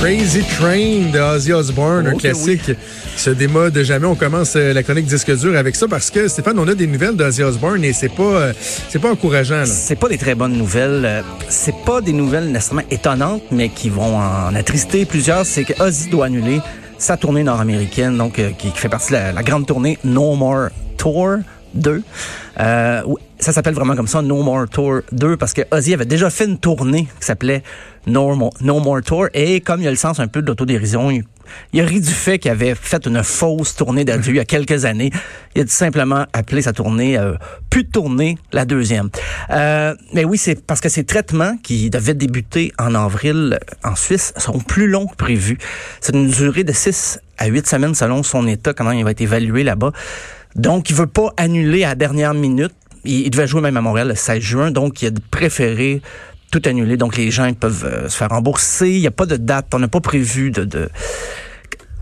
Crazy Train de Ozzy Osbourne, un classique qui se démode jamais. On commence euh, la chronique disque dur avec ça parce que Stéphane, on a des nouvelles d'Ozzy Osbourne et c'est pas euh, c'est pas encourageant. C'est pas des très bonnes nouvelles. Euh, C'est pas des nouvelles nécessairement étonnantes, mais qui vont en attrister plusieurs. C'est que Ozzy doit annuler sa tournée nord-américaine, donc qui, qui fait partie de la, la grande tournée No More Tour 2. Euh, ça s'appelle vraiment comme ça, No More Tour 2, parce que Ozzy avait déjà fait une tournée qui s'appelait no More, Tour, et comme il a le sens un peu de l'autodérision, il, il a ri du fait qu'il avait fait une fausse tournée d'adieu il y a quelques années. Il a simplement appelé sa tournée euh, plus de tournée, la deuxième. Euh, mais oui, c'est parce que ces traitements qui devaient débuter en avril en Suisse sont plus longs que prévu. C'est une durée de 6 à 8 semaines selon son état, comment il va être évalué là-bas. Donc, il veut pas annuler à la dernière minute. Il, il devait jouer même à Montréal le 16 juin, donc il a préféré tout annuler. Donc, les gens ils peuvent euh, se faire rembourser. Il n'y a pas de date. On n'a pas prévu de, de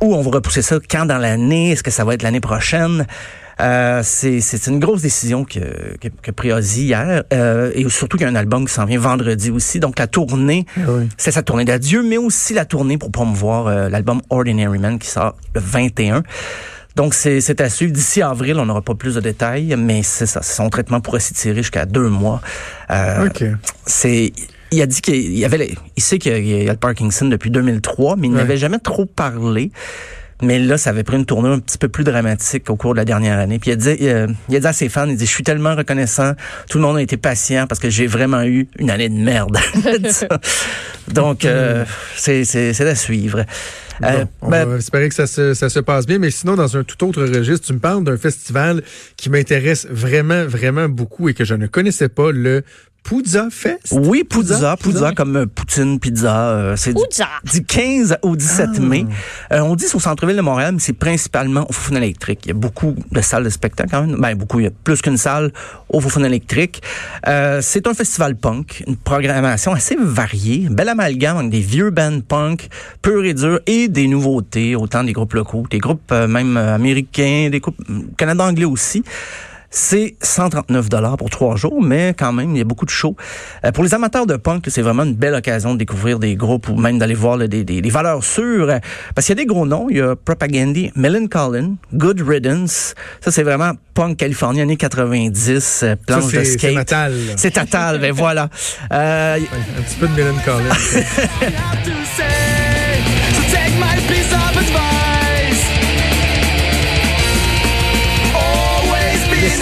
où on va repousser ça, quand dans l'année, est-ce que ça va être l'année prochaine? Euh, c'est c'est une grosse décision que, que, que pris Ozzy hier. Euh, et surtout qu'il y a un album qui s'en vient vendredi aussi. Donc la tournée, oui. c'est sa tournée d'adieu, mais aussi la tournée pour promouvoir euh, l'album Ordinary Man qui sort le 21. Donc c'est c'est à suivre. D'ici avril, on n'aura pas plus de détails, mais c'est ça. Son traitement pourrait s'étirer jusqu'à deux mois. Euh, OK. C'est il a dit qu'il y avait, les- il sait qu'il y a le Parkinson depuis 2003, mais il Ouais. n'avait jamais trop parlé. Mais là, ça avait pris une tournure un petit peu plus dramatique au cours de la dernière année. Puis il a dit, euh, il a dit à ses fans, il dit, je suis tellement reconnaissant, tout le monde a été patient parce que j'ai vraiment eu une année de merde. Donc, euh, c'est c'est c'est à suivre. Euh, Bon, on ben, va espérer que ça se, ça se passe bien. Mais sinon, dans un tout autre registre, tu me parles d'un festival qui m'intéresse vraiment, vraiment beaucoup et que je ne connaissais pas, le Puzza Fest? Oui, pizza, pizza, comme euh, Poutine, pizza. euh, c'est du, Pizza. du 15 au 17 mai. Euh, on dit c'est au centre-ville de Montréal, mais c'est principalement au Foufoune électrique. Il y a beaucoup de salles de spectacle quand même. Ben, beaucoup, il y a plus qu'une salle au Foufoune électrique. Euh, c'est un festival punk, une programmation assez variée, un bel amalgame avec des vieux bands punk, purs et durs, et des nouveautés, autant des groupes locaux, des groupes euh, même euh, américains, des groupes euh, canadiens-anglais aussi. C'est 139 dollars pour trois jours, mais quand même, il y a beaucoup de shows. Euh, pour les amateurs de punk, c'est vraiment une belle occasion de découvrir des groupes ou même d'aller voir là, des, des, des valeurs sûres. Euh, Parce qu'il y a des gros noms. Il y a Propagandy, Collin, Good Riddance. Ça, c'est vraiment punk californien, années 90, euh, Ça, planche de c'est c'est skate. natal. C'est total, ben voilà. Euh, Un petit peu de Millen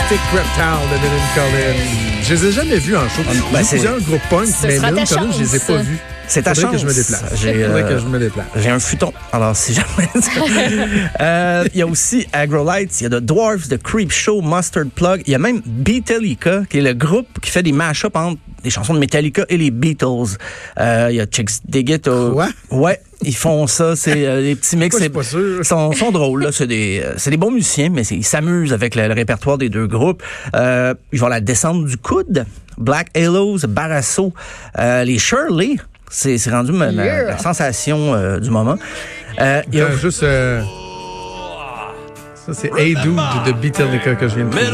Mystic Reptile de Millen Collins. Je les ai jamais vus en show. ben, J'ai c'est- plusieurs groupes punk, mais Millen Collins, je les ai chance. pas vus. C'est ta chance. que je me déplace. J'ai, Faudrait euh, que je me déplace. J'ai un futon. Alors, si jamais. Euh, Il y a aussi Agrolites, il y a The Dwarfs, The Creep Show, Mustard Plug. Il y a même Beatallica, qui est le groupe qui fait des mash-ups entre des chansons de Metallica et les Beatles. Euh, Il y a Chicks Dig It. au- Quoi? Ouais, ils font ça. C'est euh, des petits mix. Ils sont, sont drôles. là. C'est des, euh, c'est des bons musiciens, mais ils s'amusent avec le, le répertoire des deux groupes. Euh, ils vont à la descente du coude. Black Halos, Barasso, euh, les Shirley. C'est c'est rendu ma- ma- Yeah. la sensation euh, du moment. Euh, il y a- juste. euh, Ça, c'est Hey Dude de Beatallica que je viens de trouver.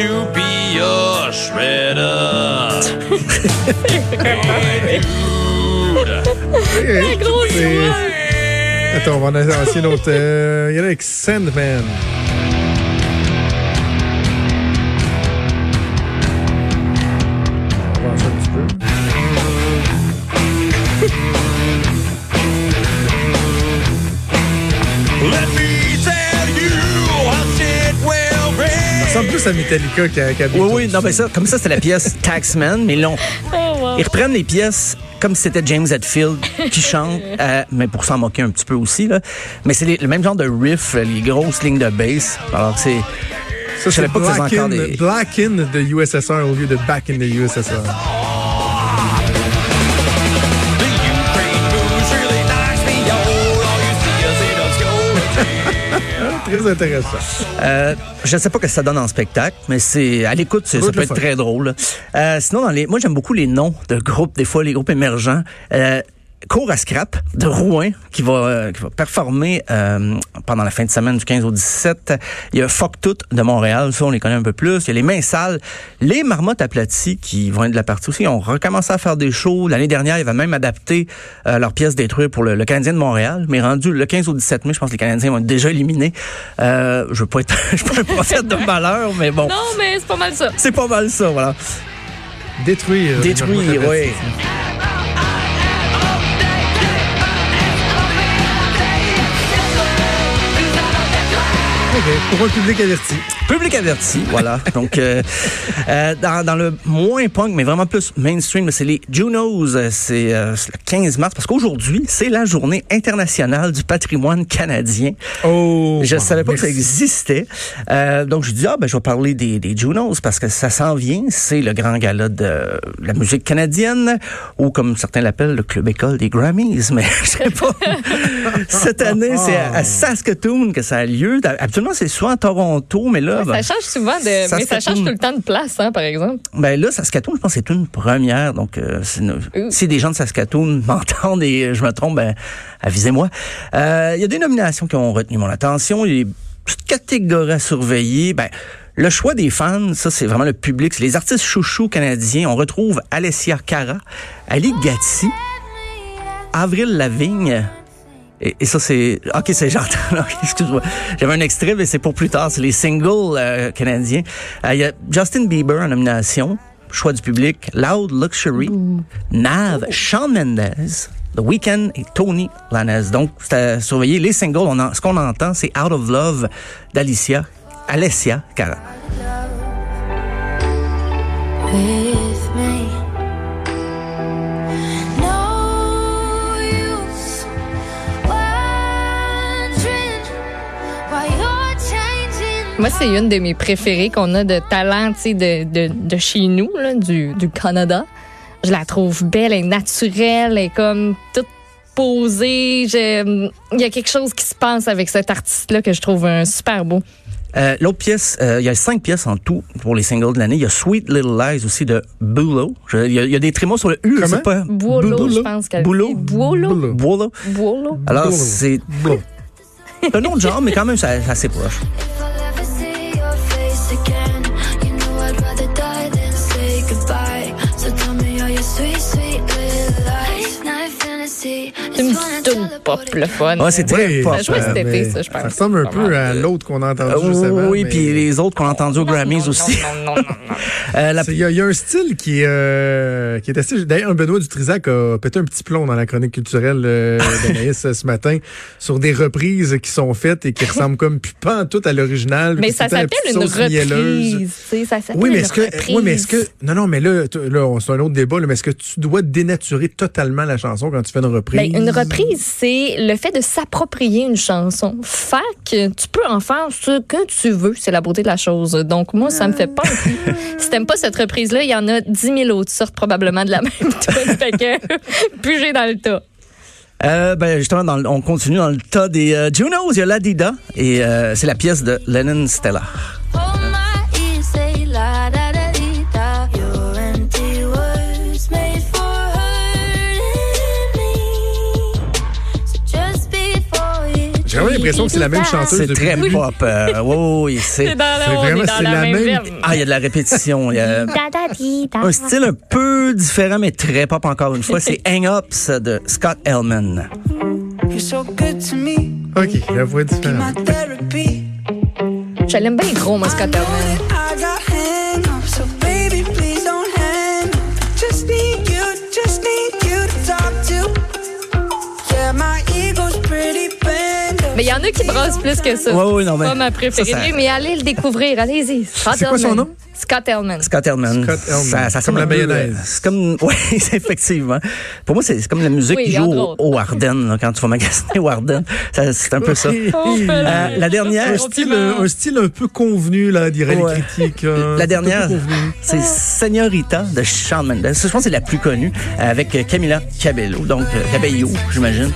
To be a shredder. Hey, dude. Hey, gros c'est- Attends, on va en essayer une autre. Euh, Il y en a avec Sandman. Plus à Metallica qu'à qu'à Oui, oui, non, mais ça, comme ça, c'était la pièce Taxman, mais long. Oh, wow. Ils reprennent les pièces comme si c'était James Hetfield qui chante, euh, mais pour s'en moquer un petit peu aussi. Là. Mais c'est les- le même genre de riff, les grosses lignes de bass. Alors c'est Ça, savais c'est pas que encore des- Black in the USSR au lieu de Back in the USSR. Très intéressant. Euh, je ne sais pas ce que ça donne en spectacle, mais c'est à l'écoute, Ça peut être fun. très drôle. Euh, sinon, dans les, moi j'aime beaucoup les noms de groupes, des fois les groupes émergents. Euh, Cours à Scrap de Rouen qui va, euh, qui va performer euh, pendant la fin de semaine du 15 au 17. Il y a Fuck Tout de Montréal, ça on les connaît un peu plus. Il y a les Mains Sales, les Marmottes aplaties qui vont être de la partie aussi. On recommencé à faire des shows. L'année dernière, ils avaient même adapté euh, leur pièce détruite pour le, le, Canadien de Montréal. Mais rendu le 15 au 17 mai, je pense que les Canadiens vont être déjà éliminés. Euh, je veux pas être, je veux pas un prophète de malheur, mais bon. Non, mais c'est pas mal ça. C'est pas mal ça, voilà. Détruire. Détruire, oui. Pour un public averti. Public averti, voilà. Donc, euh, euh, dans, dans, le moins punk, mais vraiment plus mainstream, c'est les Junos. C'est euh, le 15 mars, parce qu'aujourd'hui, c'est la journée internationale du patrimoine canadien. Oh! Je bon, savais pas merci. que ça existait. Euh, donc, je dis, ah, ben, je vais parler des, des Junos, parce que ça s'en vient. C'est le grand gala de la musique canadienne, ou comme certains l'appellent, le club école des Grammys. Mais je sais pas. Cette année, c'est à, à Saskatoon que ça a lieu. Habituellement, c'est soit à Toronto, mais là, Ça change souvent de. Mais ça change tout le temps de place, hein, par exemple. ben là, Saskatoon, je pense que c'est une première. Donc, euh, si des gens de Saskatoon m'entendent et je me trompe, ben, avisez-moi. Euh, Il y a des nominations qui ont retenu mon attention. Il y a des petites catégories à surveiller. Ben, le choix des fans, ça, c'est vraiment le public. C'est les artistes chouchous canadiens. On retrouve Alessia Cara, Ali Gatti, Avril Lavigne. Et, et ça, c'est... OK, c'est j'entends. OK, excuse-moi. J'avais un extrait, mais c'est pour plus tard. C'est les singles euh, canadiens. Euh, Il y a Justin Bieber en nomination. Choix du public. Loud Luxury. Nav. Shawn Mendes. The Weeknd et Tony Lanez. Donc, c'est à surveiller. Les singles, on en- ce qu'on entend, c'est Out of Love d'Alicia. Alessia Cara. with me. C'est une de mes préférées qu'on a de talent, tu sais, de, de, de chez nous, là, du, du Canada. Je la trouve belle et naturelle et comme toute posée. Je- Il y a quelque chose qui se passe avec cet artiste-là que je trouve un super beau. Euh, L'autre pièce, euh, il y a cinq pièces en tout pour les singles de l'année. Il y a Sweet Little Lies aussi de Bulo. Je- Il y, a- il y a des trémots sur le U, je Comment? sais pas. Boilo, je pense qu'elle Boulot. Boulot. Boilo. Alors, c'est un nom de genre, mais quand même, c'est assez proche. see. It's fantasy. C'est une petite toune pop, le fun. Ouais, c'est très Oui, pop. Ça cet euh, été, mais ça, je pense. Ça ressemble un peu à l'autre qu'on a entendu euh, juste avant. oui, mais- puis les autres qu'on a entendus aux Grammys aussi. Non, non, non, non. Euh, la- C'est- Il y, a- il y a un style qui est, euh, qui est assez. D'ailleurs, Benoît Dutrisac a pété un petit plomb dans la chronique culturelle euh, d'Anaïs ce matin sur des reprises qui sont faites et qui ressemblent comme puis pas en tout à l'original. Mais ça s'appelle une reprise. Ça s'appelle Oui, mais est-ce que, reprise. oui, mais est-ce que, non, non, mais là, là, on- c'est un autre débat, là, mais est-ce que tu dois dénaturer totalement la chanson quand tu fais une reprise? Ben, une reprise, c'est le fait de s'approprier une chanson. Fait que tu peux en faire ce que tu veux. C'est la beauté de la chose. Donc, moi, ça me fait pas. si t'aimes pas cette reprise-là, il y en a 10 000 autres sortes probablement de la même tune. fait que, pugez dans le tas. Euh, ben justement, dans le- on continue dans le tas des euh, Junos. Il y a Ladida et euh, c'est la pièce de Lennon Stella. L'impression que c'est la même chanteuse C'est très début. pop. Euh, oui, oui, C'est c'est. vraiment- c'est la, la même. Ah, il y a de la répétition. Il y a un style un peu différent, mais très pop encore une fois. C'est Hang Ups de Scott Elman. You're so good to me, OK, la voix différente. Je l'aime bien gros, moi, Scott Elman. Mais il y en a qui brassent plus que ça. Ouais, ouais, non, mais pas ma préférée, ça, ça- mais allez le découvrir. Allez-y. C'est quoi son nom? Scott Elman. Scott Elman. Scott Elman. Ça, ça Comme semble la peu, mayonnaise. euh, C'est comme, oui, c'est effectivement. Pour moi, c'est comme la musique Oui, qui joue au, au Ardennes, là, quand tu vas magasiner au Ardennes. C'est un peu ça. Euh, la dernière, Un style, un style un peu convenu, là, dirait Ouais. les critiques. hein. La dernière, c'est Señorita de Shawn Mendes. Je pense que c'est la plus connue euh, avec euh, Camila Cabello. Donc, euh, Cabello, j'imagine.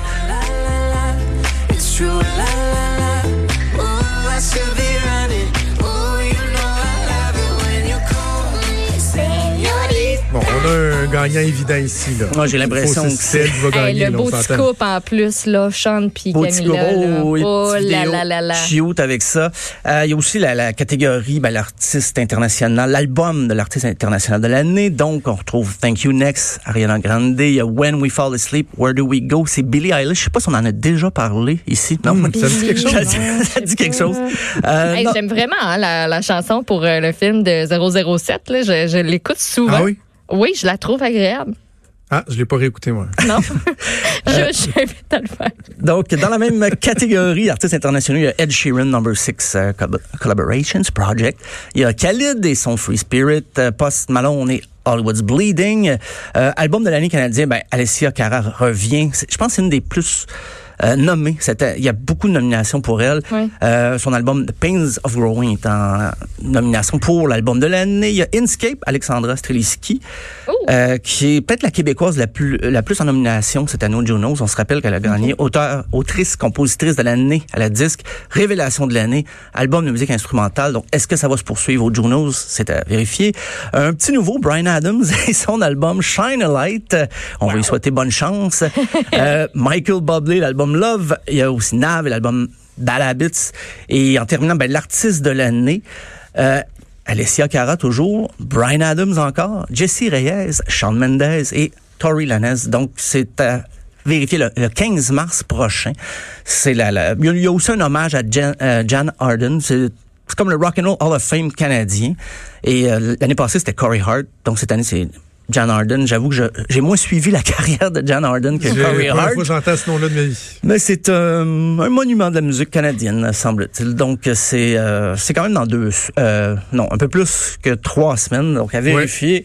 On a un gagnant évident ici. Là. Moi, j'ai l'impression que c'est va Hey, gagner. le là, beau petit couple en plus, là, Sean puis Camilla. oh petite là là là là. cute avec ça. Euh, Il y a aussi la, la catégorie, ben, l'artiste international, l'album de l'artiste international de l'année. Donc, on retrouve Thank You Next, Ariana Grande. Il y a When We Fall Asleep, Where Do We Go? C'est Billie Eilish. Je sais pas si on en a déjà parlé ici. Non, Hmm, ça dit quelque chose. Ça dit- ça dit quelque chose. Euh, Hey. J'aime vraiment hein, la, la chanson pour euh, le film de 007. Là. Je, je l'écoute souvent. Ah oui? Oui, je la trouve agréable. Ah, je l'ai pas réécouté, moi. Non? Euh, je, t'invite à le faire. Donc, dans la même catégorie, artistes internationaux, il y a Ed Sheeran, Number 6 Collaborations Project. Il y a Khalid et son Free Spirit, euh, Post Malone et Hollywood's Bleeding. Euh, album de l'année canadien, ben, Alessia Cara revient. Je pense que c'est une des plus euh. C'était- Il y a beaucoup de nominations pour elle. Oui. Euh, son album The Pains of Growing est en nomination pour l'album de l'année. Il y a Inscape, Alexandra Streliski, Oh. euh, qui est peut-être la québécoise la plus la plus en nomination cette année au Junos. On se rappelle qu'elle a gagné auteur, autrice, compositrice de l'année à la disque, révélation de l'année, album de musique instrumentale. Donc, est-ce que ça va se poursuivre au Junos? C'est à vérifier. Un petit nouveau, Brian Adams et son album Shine a Light. On va lui souhaiter bonne chance. Euh, Michael Bublé, l'album Love. Il y a aussi Nav l'album Bad Habits. Et en terminant, ben, l'artiste de l'année. Euh, Alessia Cara toujours, Brian Adams encore, Jesse Reyes, Shawn Mendes et Tori Lanez. Donc, c'est à vérifier le, le 15 mars prochain. Il y a- aussi un hommage à Jan, euh, Arden. C'est c'est comme le Rock and Roll Hall of Fame canadien. Et euh, l'année passée, c'était Corey Hart. Donc, cette année, c'est Jan Arden. J'avoue que je- j'ai moins suivi la carrière de Jan Arden que Corey Hart. j'entends ce nom-là de ma vie. Mais c'est euh, un monument de la musique canadienne, semble-t-il. Donc c'est euh, c'est quand même dans deux, euh, non, un peu plus que trois semaines. Donc à vérifier.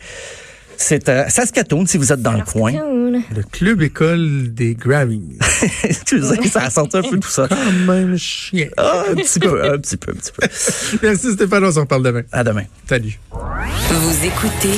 C'est à Saskatoon si vous êtes dans le coin. Le club école des Grammys. Excusez, ça a sorti un peu tout ça. Quand même chien. Ah, un petit peu, un petit peu, un petit peu. Merci Stéphane, on s'en reparle demain. À demain. Salut. Vous écoutez